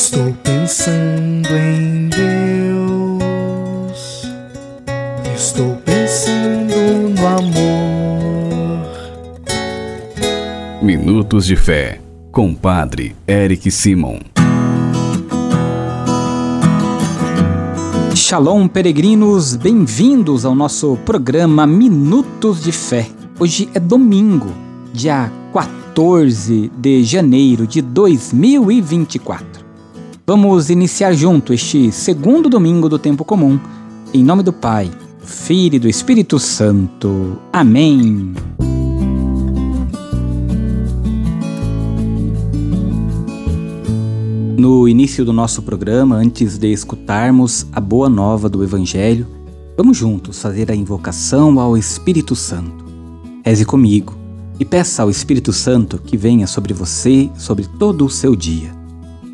Estou pensando em Deus. Estou pensando no amor. Minutos de Fé, com Padre Eric Simon. Shalom, peregrinos, bem-vindos ao nosso programa Minutos de Fé. Hoje é domingo, dia 14 de janeiro de 2024. Vamos iniciar junto este segundo domingo do tempo comum, em nome do Pai, do Filho e do Espírito Santo. Amém. No início do nosso programa, antes de escutarmos a boa nova do Evangelho, vamos juntos fazer a invocação ao Espírito Santo. Reze comigo e peça ao Espírito Santo que venha sobre você, sobre todo o seu dia.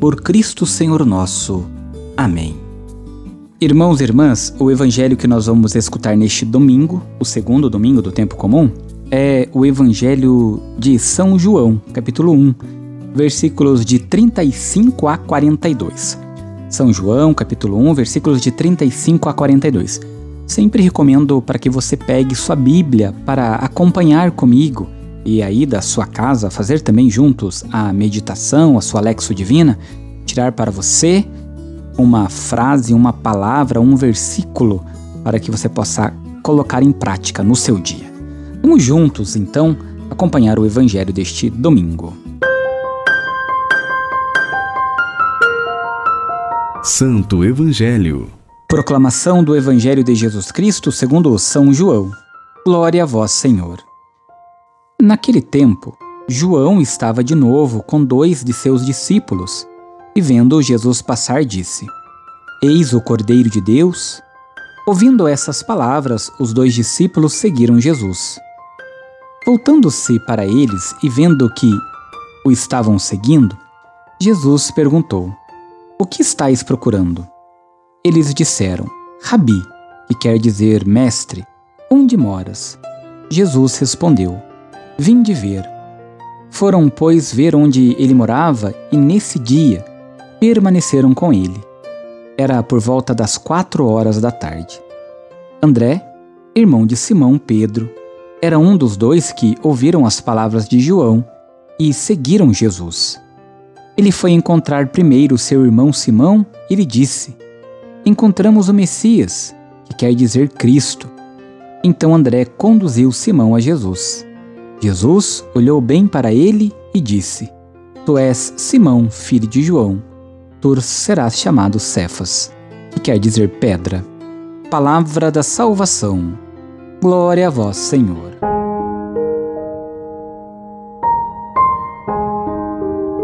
por Cristo Senhor nosso. Amém. Irmãos e irmãs, o evangelho que nós vamos escutar neste domingo, o segundo domingo do tempo comum, é o evangelho de São João, capítulo 1, versículos de 35 a 42. São João, capítulo 1, versículos de 35 a 42. Sempre recomendo para que você pegue sua Bíblia para acompanhar comigo e aí da sua casa fazer também juntos a meditação, a sua lexo divina, tirar para você uma frase, uma palavra, um versículo para que você possa colocar em prática no seu dia. Vamos juntos, então, acompanhar o evangelho deste domingo. Santo Evangelho. Proclamação do Evangelho de Jesus Cristo segundo São João. Glória a vós, Senhor. Naquele tempo, João estava de novo com dois de seus discípulos e, vendo Jesus passar, disse: Eis o Cordeiro de Deus. Ouvindo essas palavras, os dois discípulos seguiram Jesus. Voltando-se para eles e vendo que o estavam seguindo, Jesus perguntou: O que estáis procurando? Eles disseram: Rabi, que quer dizer mestre, onde moras? Jesus respondeu: Vinde ver. Foram, pois, ver onde ele morava e nesse dia permaneceram com ele. Era por volta das quatro horas da tarde. André, irmão de Simão Pedro, era um dos dois que ouviram as palavras de João e seguiram Jesus. Ele foi encontrar primeiro seu irmão Simão e lhe disse: Encontramos o Messias, que quer dizer Cristo. Então André conduziu Simão a Jesus. Jesus olhou bem para ele e disse: Tu és Simão, filho de João. Tu serás chamado Cefas, que quer dizer pedra. Palavra da salvação. Glória a vós, Senhor.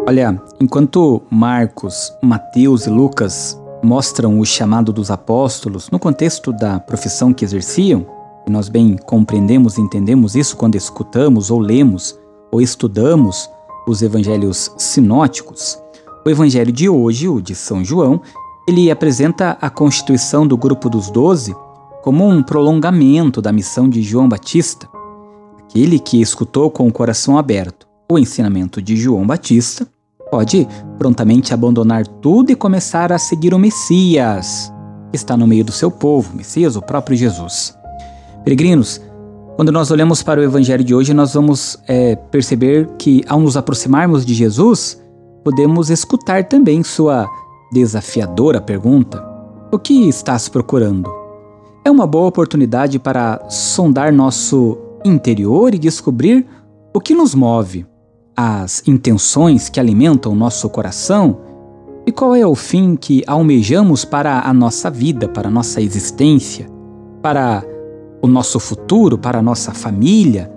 Olha, enquanto Marcos, Mateus e Lucas mostram o chamado dos apóstolos no contexto da profissão que exerciam, nós bem compreendemos e entendemos isso quando escutamos ou lemos ou estudamos os evangelhos sinóticos. O evangelho de hoje, o de São João, ele apresenta a constituição do grupo dos doze como um prolongamento da missão de João Batista, aquele que escutou com o coração aberto o ensinamento de João Batista, pode prontamente abandonar tudo e começar a seguir o Messias, que está no meio do seu povo, Messias, o próprio Jesus. Peregrinos, quando nós olhamos para o Evangelho de hoje, nós vamos é, perceber que, ao nos aproximarmos de Jesus, podemos escutar também sua desafiadora pergunta: O que estás procurando? É uma boa oportunidade para sondar nosso interior e descobrir o que nos move, as intenções que alimentam nosso coração e qual é o fim que almejamos para a nossa vida, para a nossa existência, para o nosso futuro, para a nossa família,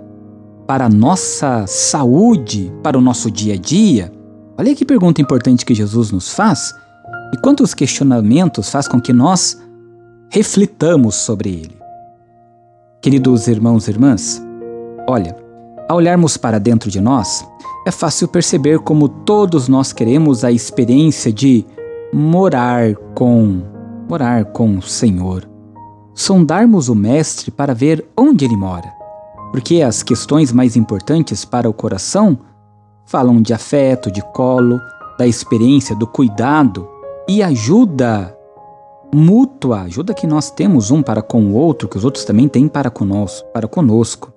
para a nossa saúde, para o nosso dia a dia? Olha que pergunta importante que Jesus nos faz e quantos questionamentos faz com que nós reflitamos sobre ele. Queridos irmãos e irmãs, olha, ao olharmos para dentro de nós, é fácil perceber como todos nós queremos a experiência de morar com, morar com o Senhor. Sondarmos o Mestre para ver onde ele mora. Porque as questões mais importantes para o coração falam de afeto, de colo, da experiência, do cuidado e ajuda mútua, ajuda que nós temos um para com o outro, que os outros também têm para conosco, para conosco.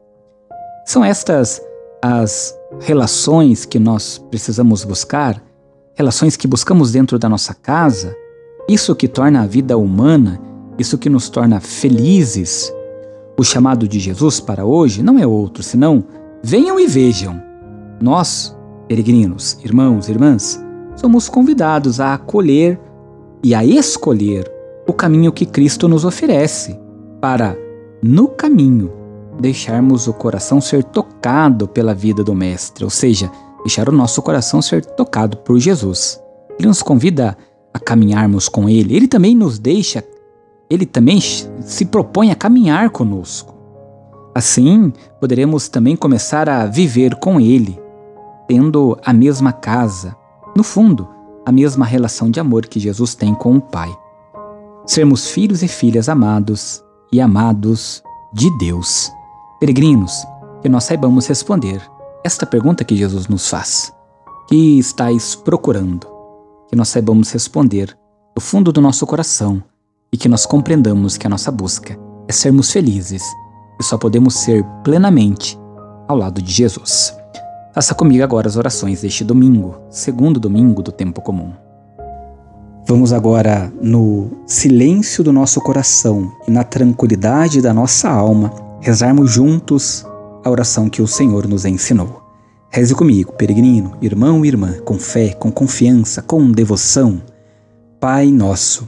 São estas as relações que nós precisamos buscar, relações que buscamos dentro da nossa casa, isso que torna a vida humana, isso que nos torna felizes. O chamado de Jesus para hoje não é outro senão venham e vejam. Nós, peregrinos, irmãos, irmãs, somos convidados a acolher e a escolher o caminho que Cristo nos oferece, para, no caminho, deixarmos o coração ser tocado pela vida do Mestre, ou seja, deixar o nosso coração ser tocado por Jesus. Ele nos convida a caminharmos com Ele, Ele também nos deixa, Ele também se propõe a caminhar conosco. Assim, poderemos também começar a viver com Ele, tendo a mesma casa, no fundo, a mesma relação de amor que Jesus tem com o Pai sermos filhos e filhas amados e amados de Deus. Peregrinos, que nós saibamos responder esta pergunta que Jesus nos faz. Que estáis procurando? Que nós saibamos responder do fundo do nosso coração e que nós compreendamos que a nossa busca é sermos felizes e só podemos ser plenamente ao lado de Jesus. Faça comigo agora as orações deste domingo, segundo domingo do tempo comum. Vamos agora, no silêncio do nosso coração e na tranquilidade da nossa alma, rezarmos juntos a oração que o Senhor nos ensinou. Reze comigo, peregrino, irmão e irmã, com fé, com confiança, com devoção. Pai nosso,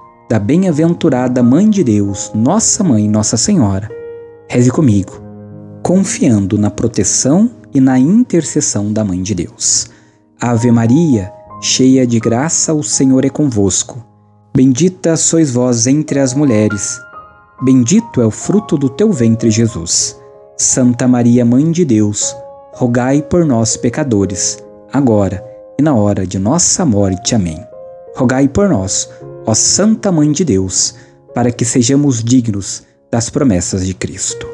da bem-aventurada Mãe de Deus, Nossa Mãe, Nossa Senhora, reze comigo, confiando na proteção e na intercessão da Mãe de Deus. Ave Maria, cheia de graça, o Senhor é convosco. Bendita sois vós entre as mulheres. Bendito é o fruto do teu ventre, Jesus. Santa Maria, Mãe de Deus, rogai por nós, pecadores, agora e na hora de nossa morte. Amém. Rogai por nós, ó Santa Mãe de Deus, para que sejamos dignos das promessas de Cristo.